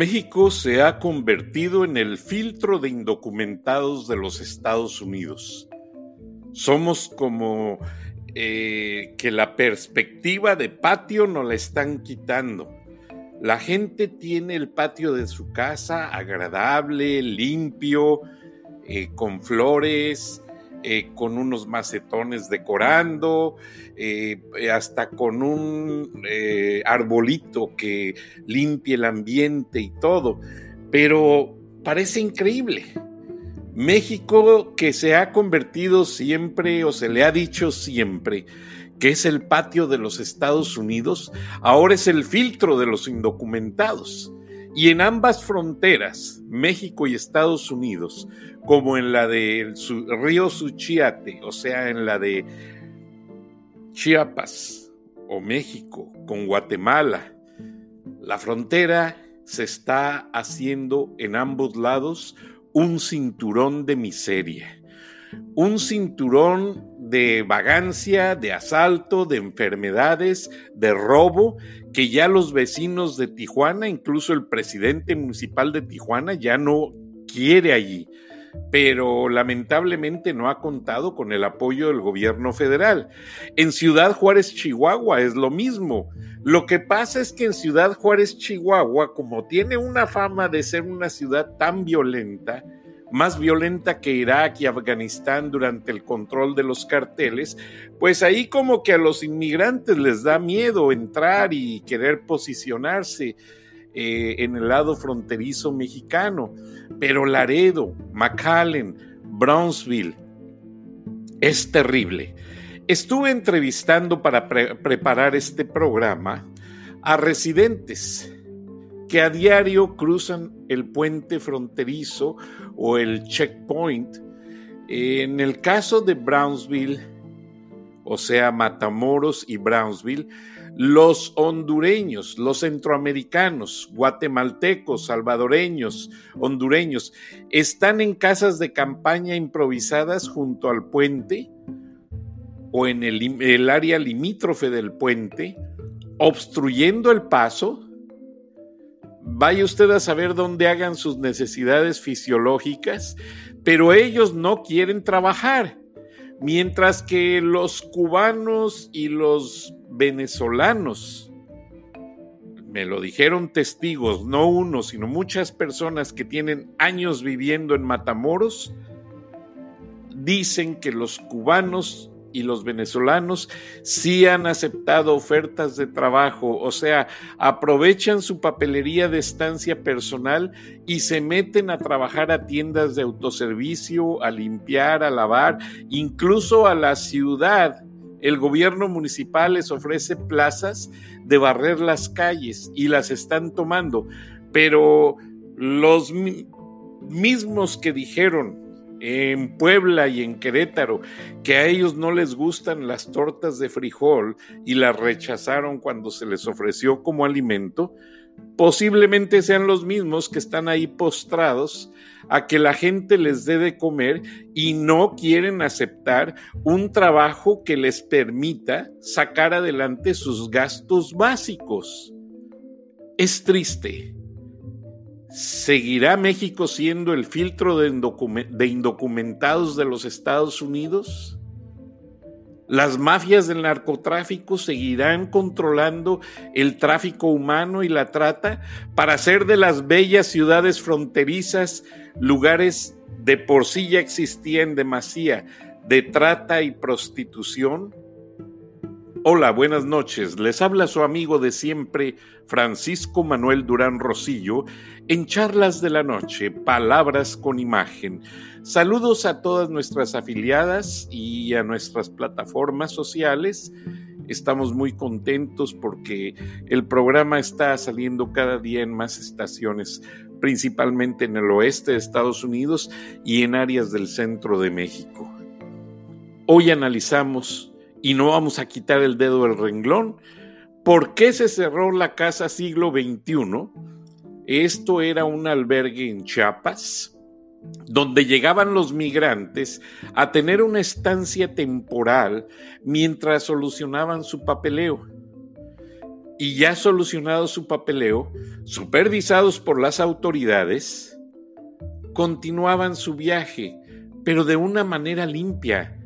México se ha convertido en el filtro de indocumentados de los Estados Unidos. Somos como eh, que la perspectiva de patio nos la están quitando. La gente tiene el patio de su casa agradable, limpio, eh, con flores, eh, con unos macetones decorando, eh, hasta con un eh, arbolito que limpie el ambiente y todo. Pero parece increíble. México que se ha convertido siempre, o se le ha dicho siempre, que es el patio de los Estados Unidos, ahora es el filtro de los indocumentados. Y en ambas fronteras, México y Estados Unidos, como en la del río Suchiate, o sea, en la de Chiapas o México con Guatemala. La frontera se está haciendo en ambos lados un cinturón de miseria, un cinturón de vagancia, de asalto, de enfermedades, de robo, que ya los vecinos de Tijuana, incluso el presidente municipal de Tijuana, ya no quiere allí pero lamentablemente no ha contado con el apoyo del gobierno federal. En Ciudad Juárez, Chihuahua, es lo mismo. Lo que pasa es que en Ciudad Juárez, Chihuahua, como tiene una fama de ser una ciudad tan violenta, más violenta que Irak y Afganistán durante el control de los carteles, pues ahí como que a los inmigrantes les da miedo entrar y querer posicionarse. Eh, en el lado fronterizo mexicano, pero Laredo, McAllen, Brownsville, es terrible. Estuve entrevistando para preparar este programa a residentes que a diario cruzan el puente fronterizo o el checkpoint. En el caso de Brownsville, o sea, Matamoros y Brownsville, los hondureños, los centroamericanos, guatemaltecos, salvadoreños, hondureños, están en casas de campaña improvisadas junto al puente o en el, área limítrofe del puente, obstruyendo el paso. Vaya usted a saber dónde hagan sus necesidades fisiológicas, pero ellos no quieren trabajar Mientras que los cubanos y los venezolanos, me lo dijeron testigos, no uno, sino muchas personas que tienen años viviendo en Matamoros, dicen que los cubanos y los venezolanos sí han aceptado ofertas de trabajo, o sea, aprovechan su papelería de estancia personal y se meten a trabajar a tiendas de autoservicio, a limpiar, a lavar, incluso a la ciudad. El gobierno municipal les ofrece plazas de barrer las calles y las están tomando, pero los mismos que dijeron en Puebla y en Querétaro, que a ellos no les gustan las tortas de frijol y las rechazaron cuando se les ofreció como alimento, posiblemente sean los mismos que están ahí postrados a que la gente les dé de comer y no quieren aceptar un trabajo que les permita sacar adelante sus gastos básicos. Es triste ¿Seguirá México siendo el filtro de, indocumentados de los Estados Unidos? ¿Las mafias del narcotráfico seguirán controlando el tráfico humano y la trata para hacer de las bellas ciudades fronterizas lugares de por sí ya existían demasía de trata y prostitución? Hola, buenas noches. Les habla su amigo de siempre, Francisco Manuel Durán Rosillo, en Charlas de la Noche, Palabras con Imagen. Saludos a todas nuestras afiliadas y a nuestras plataformas sociales. Estamos muy contentos porque el programa está saliendo cada día en más estaciones, principalmente en el oeste de Estados Unidos y en áreas del centro de México. Hoy analizamos y no vamos a quitar el dedo del renglón. ¿Por qué se cerró la casa siglo XXI? Esto era un albergue en Chiapas, donde llegaban los migrantes a tener una estancia temporal mientras solucionaban su papeleo. y ya solucionado su papeleo, supervisados por las autoridades, continuaban su viaje, pero de una manera limpia,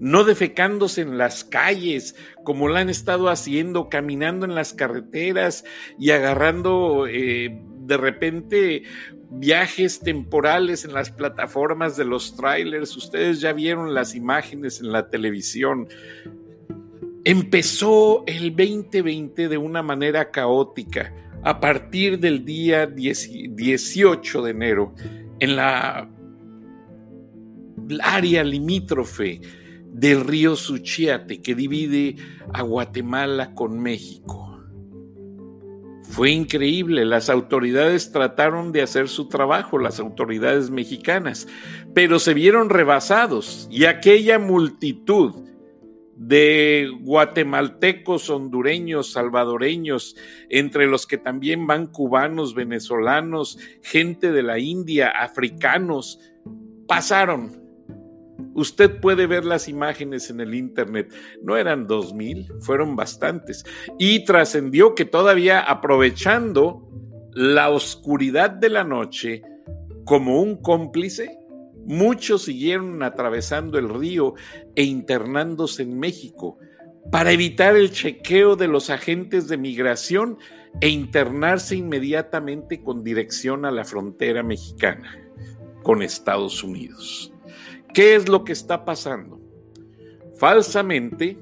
no defecándose en las calles como lo han estado haciendo, caminando en las carreteras y agarrando eh, de repente viajes temporales en las plataformas de los trailers. Ustedes ya vieron las imágenes en la televisión. Empezó el 2020 de una manera caótica. A partir del día 18 de enero, en la área limítrofe del río Suchiate que divide a Guatemala con México. Fue increíble, las autoridades trataron de hacer su trabajo, las autoridades mexicanas, pero se vieron rebasados y aquella multitud de guatemaltecos, hondureños, salvadoreños, entre los que también van cubanos, venezolanos, gente de la India, africanos, pasaron. Usted puede ver las imágenes en el Internet. No eran dos mil, fueron bastantes. Y trascendió que todavía aprovechando la oscuridad de la noche como un cómplice, Muchos siguieron atravesando el río e internándose en México para evitar el chequeo de los agentes de migración e internarse inmediatamente con dirección a la frontera mexicana con Estados Unidos. ¿Qué es lo que está pasando? Falsamente,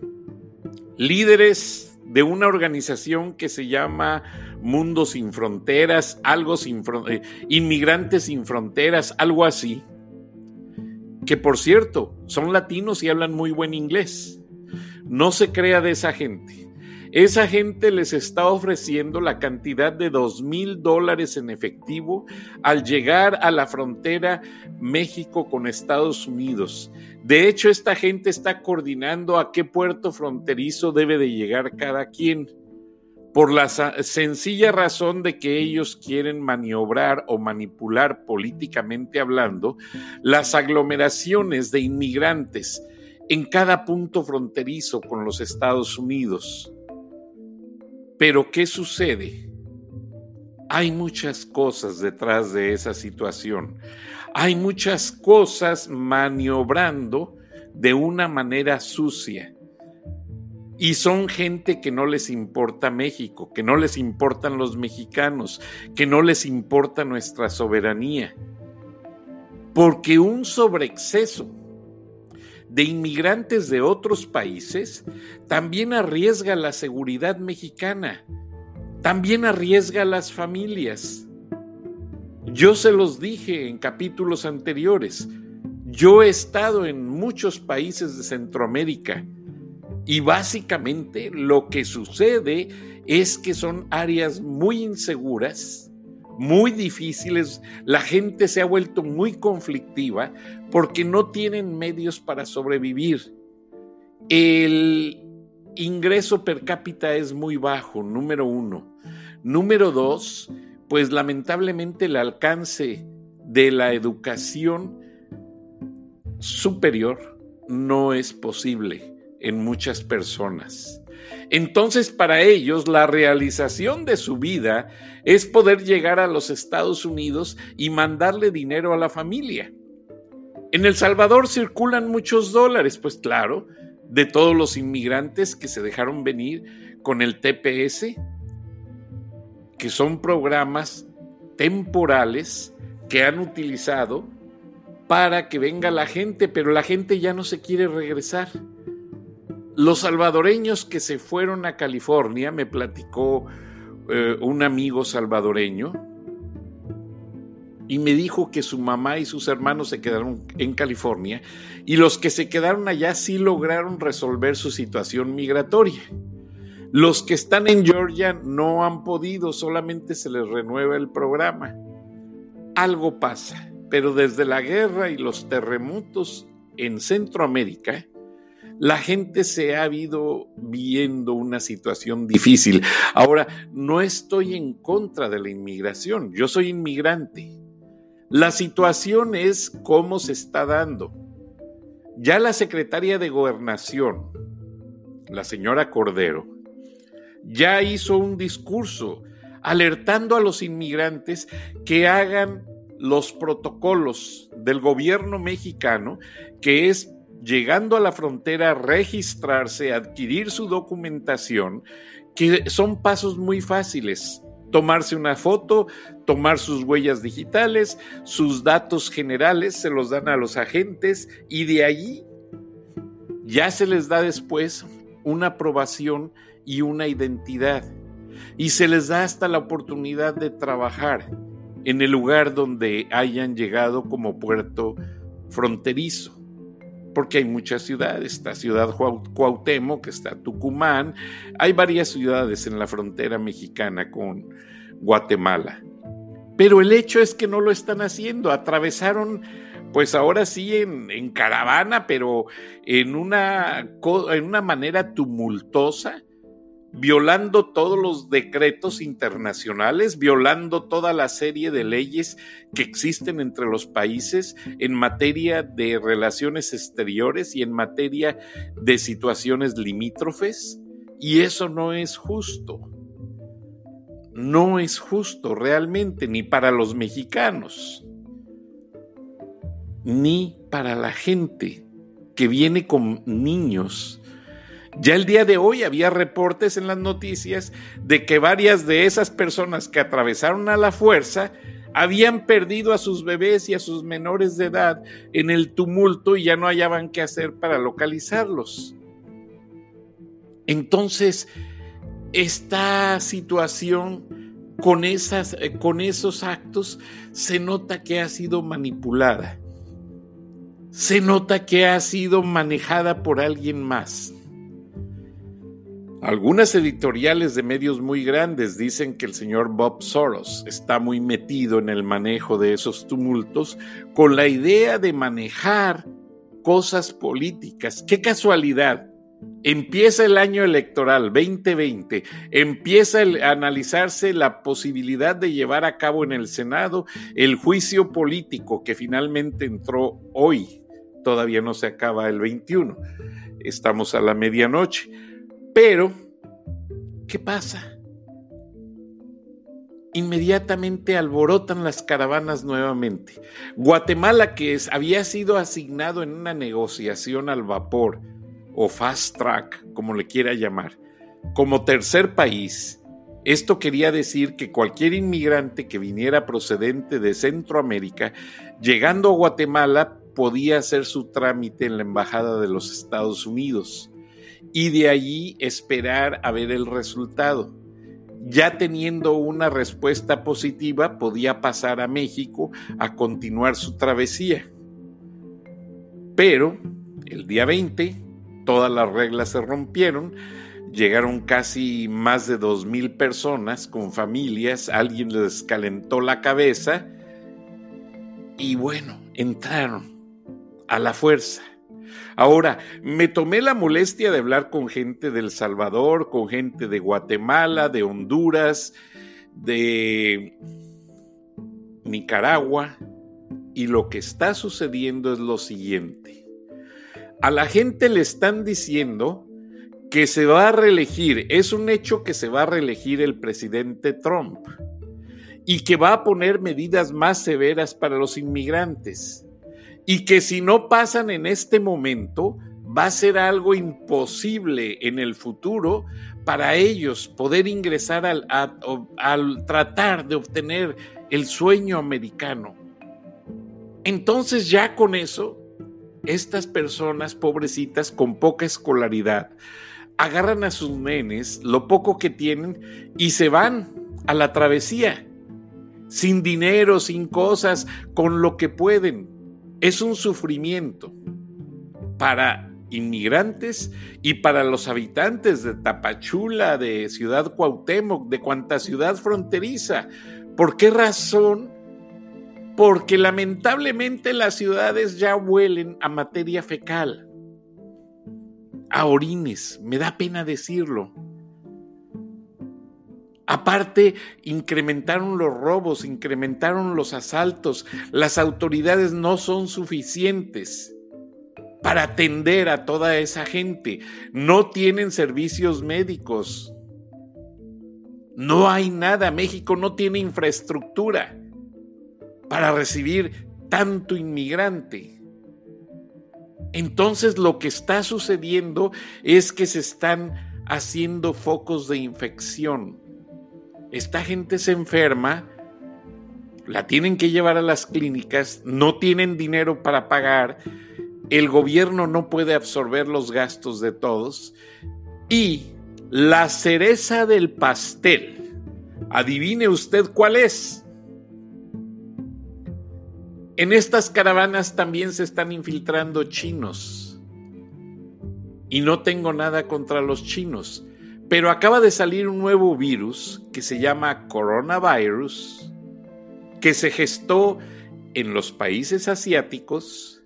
líderes de una organización que se llama Mundo sin Fronteras, algo sin eh, Inmigrantes sin Fronteras, algo así, que por cierto, son latinos y hablan muy buen inglés. No se crea de esa gente. Esa gente les está ofreciendo la cantidad de dos mil dólares en efectivo al llegar a la frontera México con Estados Unidos. De hecho, esta gente está coordinando a qué puerto fronterizo debe de llegar cada quien por la sencilla razón de que ellos quieren maniobrar o manipular políticamente hablando las aglomeraciones de inmigrantes en cada punto fronterizo con los Estados Unidos. Pero ¿qué sucede? Hay muchas cosas detrás de esa situación. Hay muchas cosas maniobrando de una manera sucia y son gente que no les importa México, que no les importan los mexicanos, que no les importa nuestra soberanía. Porque un sobreexceso de inmigrantes de otros países también arriesga la seguridad mexicana, también arriesga las familias. Yo se los dije en capítulos anteriores, yo he estado en muchos países de Centroamérica, y básicamente lo que sucede es que son áreas muy inseguras, muy difíciles, la gente se ha vuelto muy conflictiva porque no tienen medios para sobrevivir. El ingreso per cápita es muy bajo, número uno. Número dos, pues lamentablemente el alcance de la educación superior no es posible en muchas personas. Entonces para ellos la realización de su vida es poder llegar a los Estados Unidos y mandarle dinero a la familia. En El Salvador circulan muchos dólares, pues claro, de todos los inmigrantes que se dejaron venir con el TPS, que son programas temporales que han utilizado para que venga la gente, pero la gente ya no se quiere regresar. Los salvadoreños que se fueron a California, me platicó eh, un amigo salvadoreño, y me dijo que su mamá y sus hermanos se quedaron en California y los que se quedaron allá sí lograron resolver su situación migratoria. Los que están en Georgia no han podido, solamente se les renueva el programa. Algo pasa, pero desde la guerra y los terremotos en Centroamérica, la gente se ha ido viendo una situación difícil. Ahora, no estoy en contra de la inmigración, yo soy inmigrante. La situación es cómo se está dando. Ya la secretaria de gobernación, la señora Cordero, ya hizo un discurso alertando a los inmigrantes que hagan los protocolos del gobierno mexicano, que es llegando a la frontera, registrarse, adquirir su documentación, que son pasos muy fáciles. Tomarse una foto, tomar sus huellas digitales, sus datos generales, se los dan a los agentes y de allí ya se les da después una aprobación y una identidad. Y se les da hasta la oportunidad de trabajar en el lugar donde hayan llegado como puerto fronterizo porque hay muchas ciudades, está Ciudad Cuauhtémoc, está Tucumán, hay varias ciudades en la frontera mexicana con Guatemala. Pero el hecho es que no lo están haciendo, atravesaron pues ahora sí en, caravana, pero en una, en una manera tumultuosa, violando todos los decretos internacionales, violando toda la serie de leyes que existen entre los países en materia de relaciones exteriores y en materia de situaciones limítrofes. Y eso no es justo. No es justo realmente ni para los mexicanos, ni para la gente que viene con niños ya el día de hoy había reportes en las noticias de que varias de esas personas que atravesaron a la fuerza habían perdido a sus bebés y a sus menores de edad en el tumulto y ya no hallaban qué hacer para localizarlos. Entonces, esta situación con, esas, eh, con esos actos se nota que ha sido manipulada. Se nota que ha sido manejada por alguien más. Algunas editoriales de medios muy grandes dicen que el señor Bob Soros está muy metido en el manejo de esos tumultos con la idea de manejar cosas políticas. ¡Qué casualidad! Empieza el año electoral 2020, empieza a analizarse la posibilidad de llevar a cabo en el Senado el juicio político que finalmente entró hoy. Todavía no se acaba el 21. Estamos a la medianoche pero, ¿qué pasa? Inmediatamente alborotan las caravanas nuevamente. Guatemala, que había sido asignado en una negociación al vapor, o fast track, como le quiera llamar, como tercer país, esto quería decir que cualquier inmigrante que viniera procedente de Centroamérica, llegando a Guatemala, podía hacer su trámite en la Embajada de los Estados Unidos y de allí esperar a ver el resultado. Ya teniendo una respuesta positiva, podía pasar a México a continuar su travesía. Pero el día 20, todas las reglas se rompieron, llegaron casi más de dos mil personas con familias, alguien les calentó la cabeza y bueno, entraron a la fuerza Ahora, me tomé la molestia de hablar con gente del Salvador, con gente de Guatemala, de Honduras, de Nicaragua, y lo que está sucediendo es lo siguiente. A la gente le están diciendo que se va a reelegir, es un hecho que se va a reelegir el presidente Trump y que va a poner medidas más severas para los inmigrantes y que si no pasan en este momento, va a ser algo imposible en el futuro para ellos poder ingresar al, al, tratar de obtener el sueño americano. Entonces ya con eso, estas personas pobrecitas con poca escolaridad agarran a sus nenes, lo poco que tienen, y se van a la travesía, sin dinero, sin cosas, con lo que pueden es un sufrimiento para inmigrantes y para los habitantes de Tapachula, de Ciudad Cuauhtémoc, de cuanta ciudad fronteriza. ¿Por qué razón? Porque lamentablemente las ciudades ya huelen a materia fecal, a orines, me da pena decirlo. Aparte, incrementaron los robos, incrementaron los asaltos. Las autoridades no son suficientes para atender a toda esa gente. No tienen servicios médicos. No hay nada. México no tiene infraestructura para recibir tanto inmigrante. Entonces lo que está sucediendo es que se están haciendo focos de infección. Esta gente se enferma, la tienen que llevar a las clínicas, no tienen dinero para pagar, el gobierno no puede absorber los gastos de todos y la cereza del pastel, adivine usted cuál es. En estas caravanas también se están infiltrando chinos. Y no tengo nada contra los chinos, pero acaba de salir un nuevo virus que se llama coronavirus, que se gestó en los países asiáticos,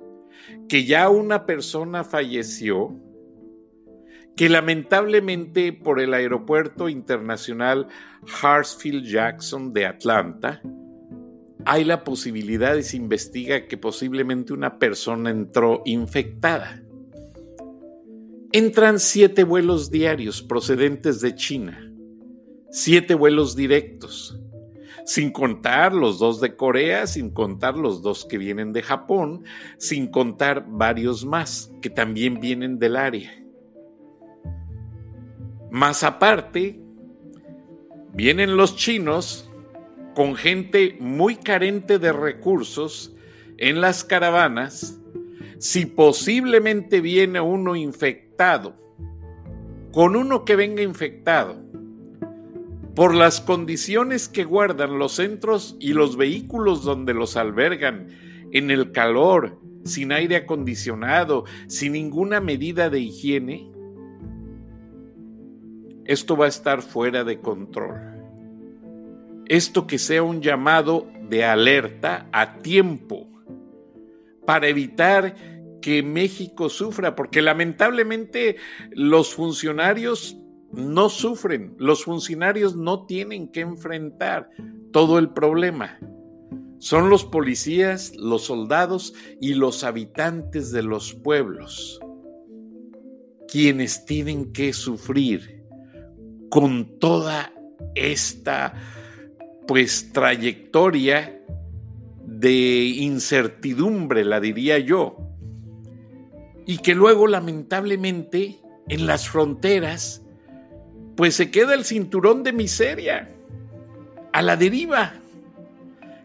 que ya una persona falleció que lamentablemente por el aeropuerto internacional Hartsfield Jackson de Atlanta, hay la posibilidad y se investiga que posiblemente una persona entró infectada. Entran siete vuelos diarios procedentes de China, siete vuelos directos, sin contar los dos de Corea, sin contar los dos que vienen de Japón, sin contar varios más que también vienen del área. Más aparte, vienen los chinos con gente muy carente de recursos en las caravanas. Si posiblemente viene uno infectado, con uno que venga infectado, por las condiciones que guardan los centros y los vehículos donde los albergan, en el calor, sin aire acondicionado, sin ninguna medida de higiene, esto va a estar fuera de control. Esto que sea un llamado de alerta a tiempo para evitar que México sufra, porque lamentablemente los funcionarios no sufren, los funcionarios no tienen que enfrentar todo el problema. Son los policías, los soldados y los habitantes de los pueblos quienes tienen que sufrir con toda esta pues trayectoria de incertidumbre, la diría yo, y que luego lamentablemente en las fronteras pues se queda el cinturón de miseria a la deriva,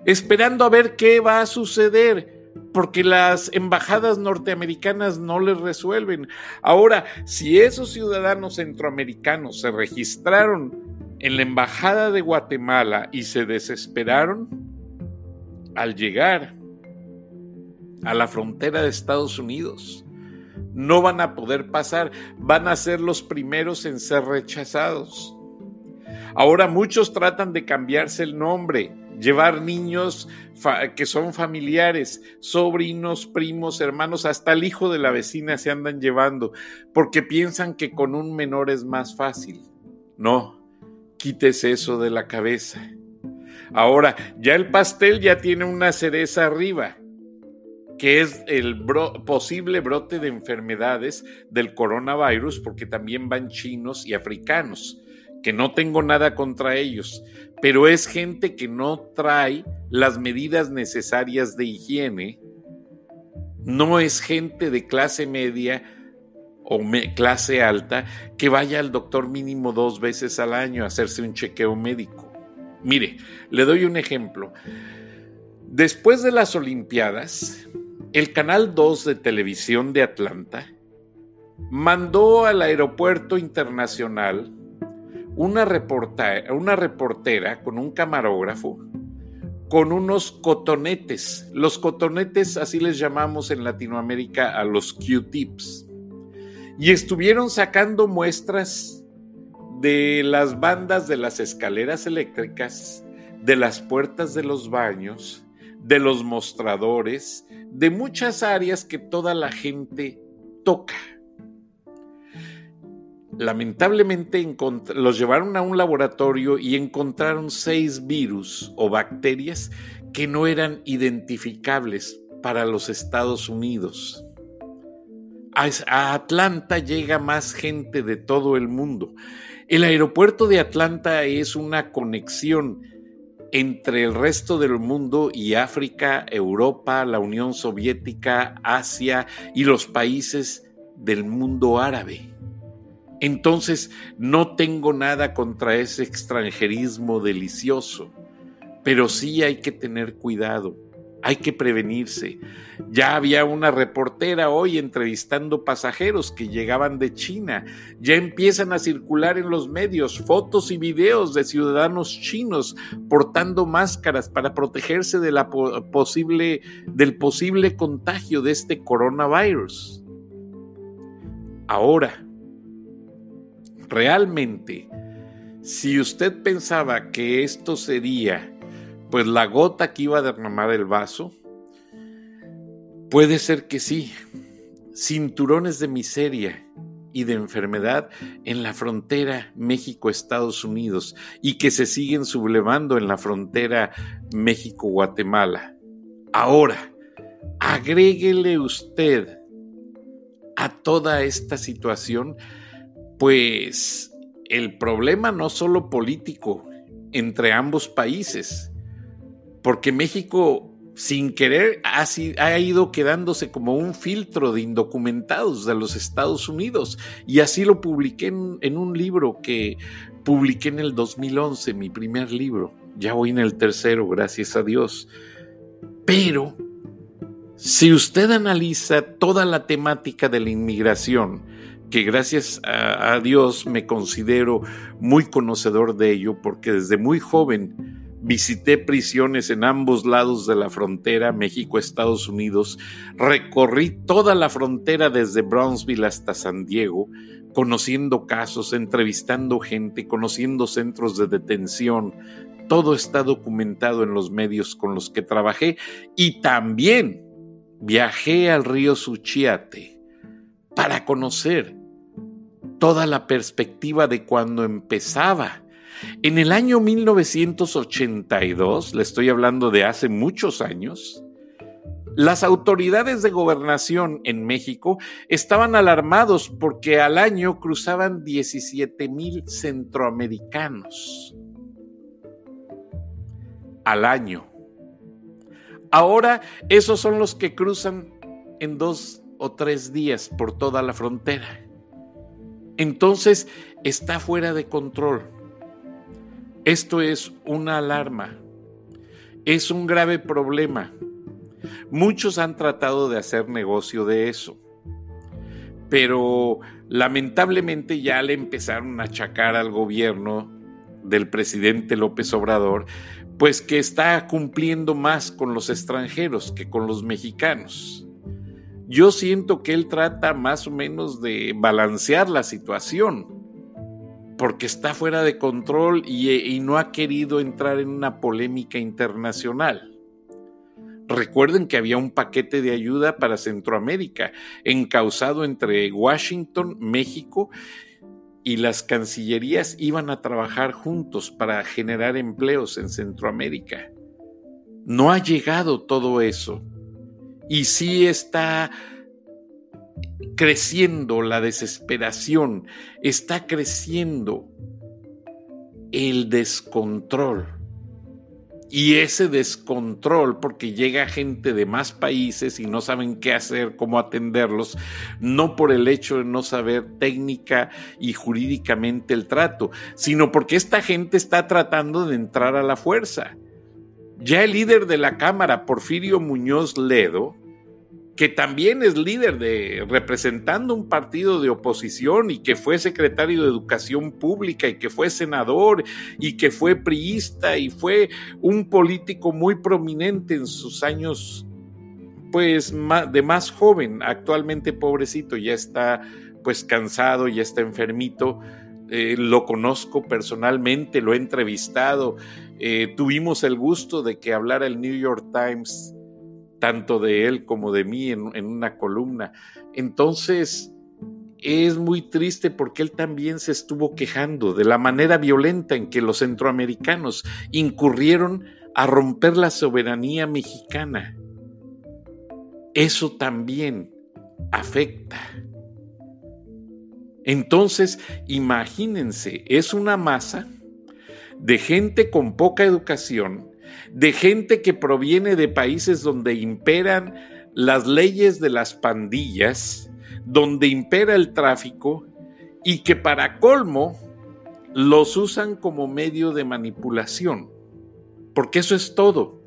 esperando a ver qué va a suceder porque las embajadas norteamericanas no les resuelven. Ahora, si esos ciudadanos centroamericanos se registraron en la embajada de Guatemala y se desesperaron, al llegar a la frontera de Estados Unidos, no van a poder pasar, van a ser los primeros en ser rechazados. Ahora muchos tratan de cambiarse el nombre, llevar niños que son familiares, sobrinos, primos, hermanos, hasta el hijo de la vecina se andan llevando, porque piensan que con un menor es más fácil. No, quites eso de la cabeza. Ahora, ya el pastel ya tiene una cereza arriba, que es el posible brote de enfermedades del coronavirus, porque también van chinos y africanos que no tengo nada contra ellos, pero es gente que no trae las medidas necesarias de higiene, no es gente de clase media o clase alta que vaya al doctor mínimo dos veces al año a hacerse un chequeo médico. Mire, le doy un ejemplo. Después de las Olimpiadas, el Canal 2 de televisión de Atlanta mandó al aeropuerto internacional una, una reportera con un camarógrafo con unos cotonetes. Los cotonetes, así les llamamos en Latinoamérica a los Q-tips. Y estuvieron sacando muestras de las bandas de las escaleras eléctricas, de las puertas de los baños, de los mostradores, de muchas áreas que toda la gente toca lamentablemente los llevaron a un laboratorio y encontraron seis virus o bacterias que no eran identificables para los Estados Unidos. a Atlanta llega más gente de todo el mundo. El aeropuerto de Atlanta es una conexión entre el resto del mundo y África, Europa, la Unión Soviética, Asia y los países del mundo árabe. Entonces, no tengo nada contra ese extranjerismo delicioso, pero sí hay que tener cuidado hay que prevenirse. Ya había una reportera hoy entrevistando pasajeros que llegaban de China. Ya empiezan a circular en los medios fotos y videos de ciudadanos chinos portando máscaras para protegerse del posible contagio de este coronavirus. Ahora, realmente, si usted pensaba que esto sería pues la gota que iba a derramar el vaso, puede ser que sí, cinturones de miseria y de enfermedad en la frontera México-Estados Unidos y que se siguen sublevando en la frontera México-Guatemala. Ahora, agréguele usted a toda esta situación, pues el problema no solo político entre ambos países, porque México sin querer ha, ido quedándose como un filtro de indocumentados de los Estados Unidos. Y así lo publiqué en, un libro que publiqué en el 2011, mi primer libro. Ya voy en el tercero, gracias a Dios. Pero si usted analiza toda la temática de la inmigración, que gracias a Dios me considero muy conocedor de ello, porque desde muy joven Visité prisiones en ambos lados de la frontera, México-Estados Unidos. Recorrí toda la frontera desde Brownsville hasta San Diego, conociendo casos, entrevistando gente, conociendo centros de detención. Todo está documentado en los medios con los que trabajé y también viajé al río Suchiate para conocer toda la perspectiva de cuando empezaba en el año 1982, le estoy hablando de hace muchos años, las autoridades de gobernación en México estaban alarmados porque al año cruzaban 17 mil centroamericanos. Al año. Ahora esos son los que cruzan en dos o tres días por toda la frontera. Entonces está fuera de control. Esto es una alarma, es un grave problema. Muchos han tratado de hacer negocio de eso, pero lamentablemente ya le empezaron a achacar al gobierno del presidente López Obrador, pues que está cumpliendo más con los extranjeros que con los mexicanos. Yo siento que él trata más o menos de balancear la situación porque está fuera de control y, no ha querido entrar en una polémica internacional. Recuerden que había un paquete de ayuda para Centroamérica, encausado entre Washington, México y las cancillerías iban a trabajar juntos para generar empleos en Centroamérica. No ha llegado todo eso. Y sí está creciendo la desesperación, está creciendo el descontrol. Y ese descontrol, porque llega gente de más países y no saben qué hacer, cómo atenderlos, no por el hecho de no saber técnica y jurídicamente el trato, sino porque esta gente está tratando de entrar a la fuerza. Ya el líder de la Cámara, Porfirio Muñoz Ledo, que también es líder de representando un partido de oposición y que fue secretario de Educación Pública y que fue senador y que fue priista y fue un político muy prominente en sus años pues de más joven, actualmente pobrecito, ya está pues cansado, ya está enfermito, eh, lo conozco personalmente, lo he entrevistado, eh, tuvimos el gusto de que hablara el New York Times tanto de él como de mí en, una columna. Entonces, es muy triste porque él también se estuvo quejando de la manera violenta en que los centroamericanos incurrieron a romper la soberanía mexicana. Eso también afecta. Entonces, imagínense, es una masa de gente con poca educación, de gente que proviene de países donde imperan las leyes de las pandillas, donde impera el tráfico y que para colmo los usan como medio de manipulación, porque eso es todo.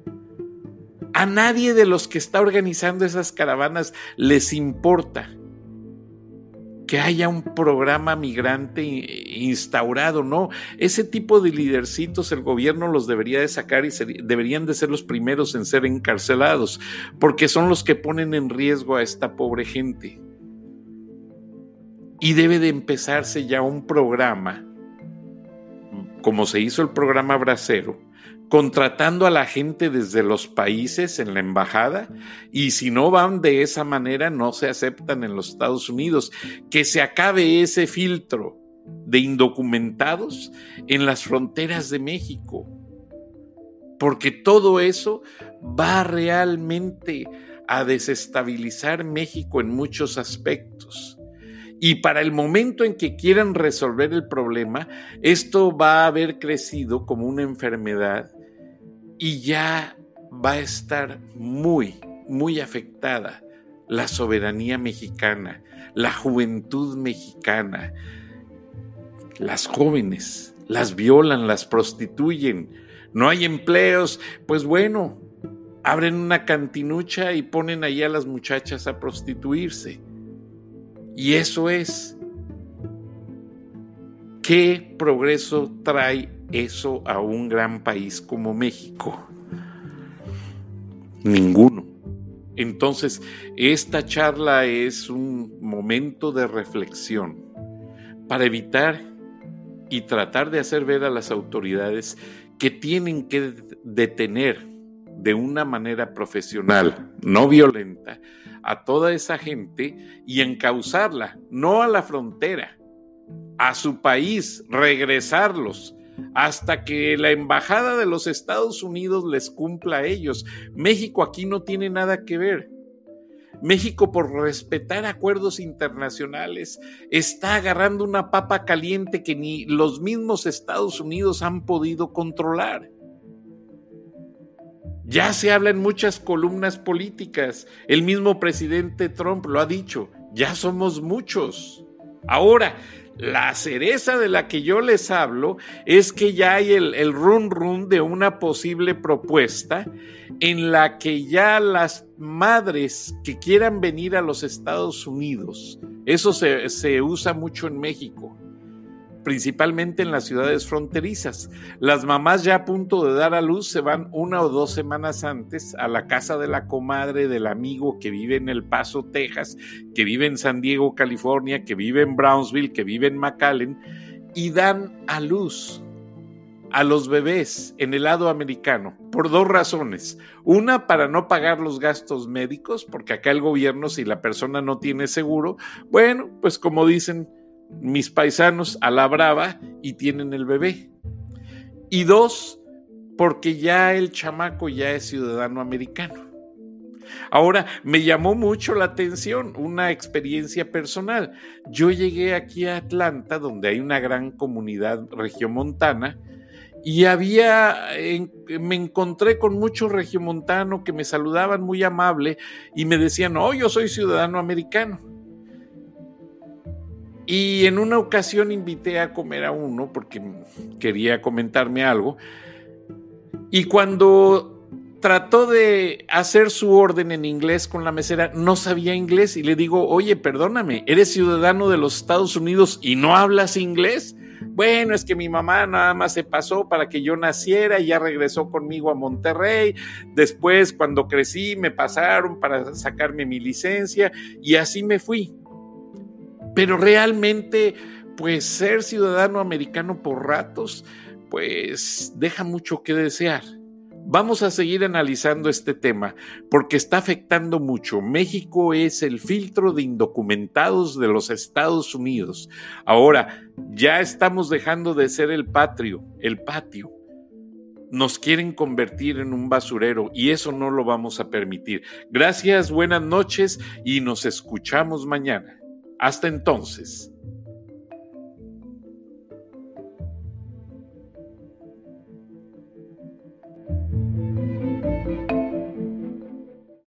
A nadie de los que está organizando esas caravanas les importa que haya un programa migrante instaurado, ¿no? Ese tipo de lidercitos el gobierno los debería de sacar y deberían de ser los primeros en ser encarcelados, porque son los que ponen en riesgo a esta pobre gente. Y debe de empezarse ya un programa, como se hizo el programa Bracero, contratando a la gente desde los países en la embajada y si no van de esa manera no se aceptan en los Estados Unidos. Que se acabe ese filtro de indocumentados en las fronteras de México. Porque todo eso va realmente a desestabilizar México en muchos aspectos. Y para el momento en que quieran resolver el problema, esto va a haber crecido como una enfermedad y ya va a estar muy, muy afectada la soberanía mexicana, la juventud mexicana. Las jóvenes las violan, las prostituyen, no hay empleos, pues bueno, abren una cantinucha y ponen ahí a las muchachas a prostituirse. Y eso es. ¿Qué progreso trae eso a un gran país como México? Ninguno. Entonces, esta charla es un momento de reflexión para evitar y tratar de hacer ver a las autoridades que tienen que detener de una manera profesional, no violenta, a toda esa gente y encauzarla, no a la frontera, a su país, regresarlos hasta que la embajada de los Estados Unidos les cumpla a ellos. México aquí no tiene nada que ver. México, por respetar acuerdos internacionales, está agarrando una papa caliente que ni los mismos Estados Unidos han podido controlar. Ya se habla en muchas columnas políticas. El mismo presidente Trump lo ha dicho. Ya somos muchos. Ahora, la cereza de la que yo les hablo es que ya hay el, run run de una posible propuesta en la que ya las madres que quieran venir a los Estados Unidos, eso se, se usa mucho en México, principalmente en las ciudades fronterizas. Las mamás ya a punto de dar a luz se van una o dos semanas antes a la casa de la comadre del amigo que vive en El Paso, Texas, que vive en San Diego, California, que vive en Brownsville, que vive en McAllen, y dan a luz a los bebés en el lado americano por dos razones. Una, para no pagar los gastos médicos, porque acá el gobierno, si la persona no tiene seguro, bueno, pues como dicen, mis paisanos a la brava y tienen el bebé. Y dos, porque ya el chamaco ya es ciudadano americano. Ahora, me llamó mucho la atención una experiencia personal. Yo llegué aquí a Atlanta, donde hay una gran comunidad regiomontana, y había, me encontré con muchos regiomontanos que me saludaban muy amable y me decían, oh, yo soy ciudadano americano. Y en una ocasión invité a comer a uno porque quería comentarme algo. Y cuando trató de hacer su orden en inglés con la mesera, no sabía inglés y le digo, oye, perdóname, eres ciudadano de los Estados Unidos y no hablas inglés. Bueno, es que mi mamá nada más se pasó para que yo naciera y ya regresó conmigo a Monterrey. Después, cuando crecí, me pasaron para sacarme mi licencia y así me fui. Pero realmente, pues ser ciudadano americano por ratos, pues deja mucho que desear. Vamos a seguir analizando este tema porque está afectando mucho. México es el filtro de indocumentados de los Estados Unidos. Ahora, ya estamos dejando de ser el patrio, el patio. nos quieren convertir en un basurero y eso no lo vamos a permitir. Gracias, buenas noches y nos escuchamos mañana. Hasta entonces.